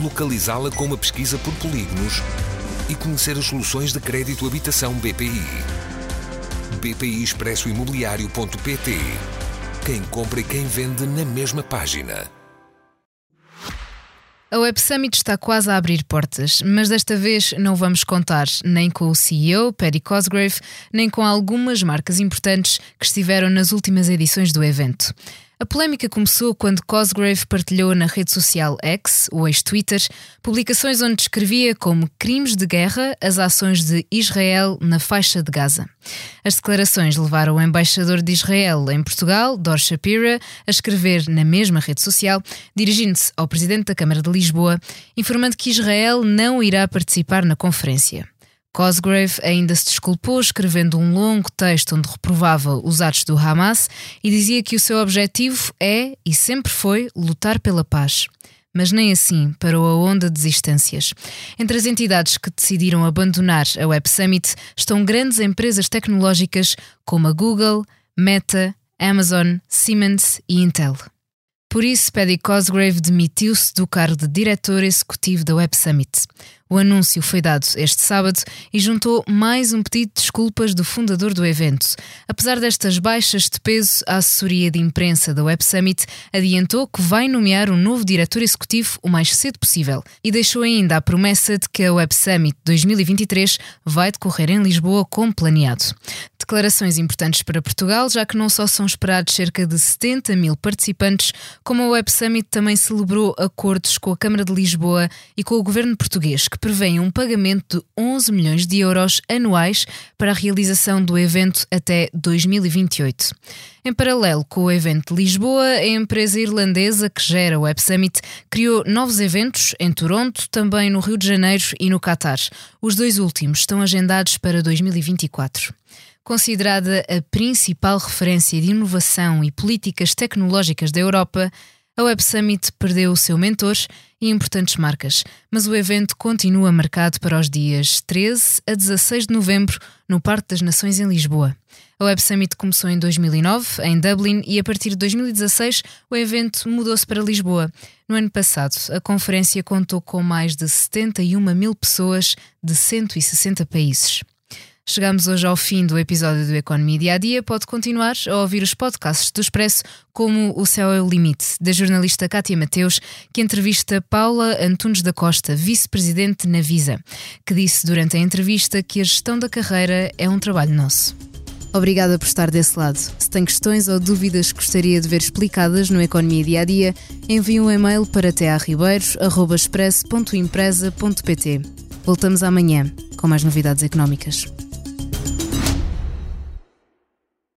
localizá-la com uma pesquisa por polígonos e conhecer as soluções de crédito habitação BPI. BPI Expresso Imobiliário.pt Quem compra e quem vende na mesma página. A Web Summit está quase a abrir portas, mas desta vez não vamos contar nem com o CEO, Paddy Cosgrave, nem com algumas marcas importantes que estiveram nas últimas edições do evento. A polémica começou quando Cosgrave partilhou na rede social X, o ex-Twitter, publicações onde descrevia como crimes de guerra as ações de Israel na faixa de Gaza. As declarações levaram o embaixador de Israel em Portugal, Dor Shapira, a escrever na mesma rede social, dirigindo-se ao presidente da Câmara de Lisboa, informando que Israel não irá participar na conferência. Cosgrave ainda se desculpou escrevendo um longo texto onde reprovava os atos do Hamas e dizia que o seu objetivo é e sempre foi lutar pela paz. Mas nem assim parou a onda de desistências. Entre as entidades que decidiram abandonar a Web Summit estão grandes empresas tecnológicas como a Google, Meta, Amazon, Siemens e Intel. Por isso, Paddy Cosgrave demitiu-se do cargo de diretor executivo da Web Summit. O anúncio foi dado este sábado e juntou mais um pedido de desculpas do fundador do evento. Apesar destas baixas de peso, a assessoria de imprensa da Web Summit adiantou que vai nomear um novo diretor executivo o mais cedo possível e deixou ainda a promessa de que a Web Summit 2023 vai decorrer em Lisboa como planeado. Declarações importantes para Portugal, já que não só são esperados cerca de 70 mil participantes, como a Web Summit também celebrou acordos com a Câmara de Lisboa e com o governo português, que prevêem um pagamento de 11 milhões de euros anuais para a realização do evento até 2028. Em paralelo com o evento de Lisboa, a empresa irlandesa que gera o Web Summit criou novos eventos em Toronto, também no Rio de Janeiro e no Catar. Os dois últimos estão agendados para 2024. Considerada a principal referência de inovação e políticas tecnológicas da Europa, a Web Summit perdeu o seu mentor e importantes marcas, mas o evento continua marcado para os dias 13 a 16 de novembro no Parque das Nações em Lisboa. A Web Summit começou em 2009, em Dublin, e a partir de 2016 o evento mudou-se para Lisboa. No ano passado, a conferência contou com mais de 71 mil pessoas de 160 países. Chegamos hoje ao fim do episódio do Economia Dia a Dia. Pode continuar a ouvir os podcasts do Expresso, como O Céu é o Limite, da jornalista Cátia Mateus, que entrevista Paula Antunes da Costa, vice-presidente na Visa, que disse durante a entrevista que a gestão da carreira é um trabalho nosso. Obrigada por estar desse lado. Se tem questões ou dúvidas que gostaria de ver explicadas no Economia Dia a Dia, envie um e-mail para tearribeiros.express.empresa.pt. Voltamos amanhã com mais novidades económicas.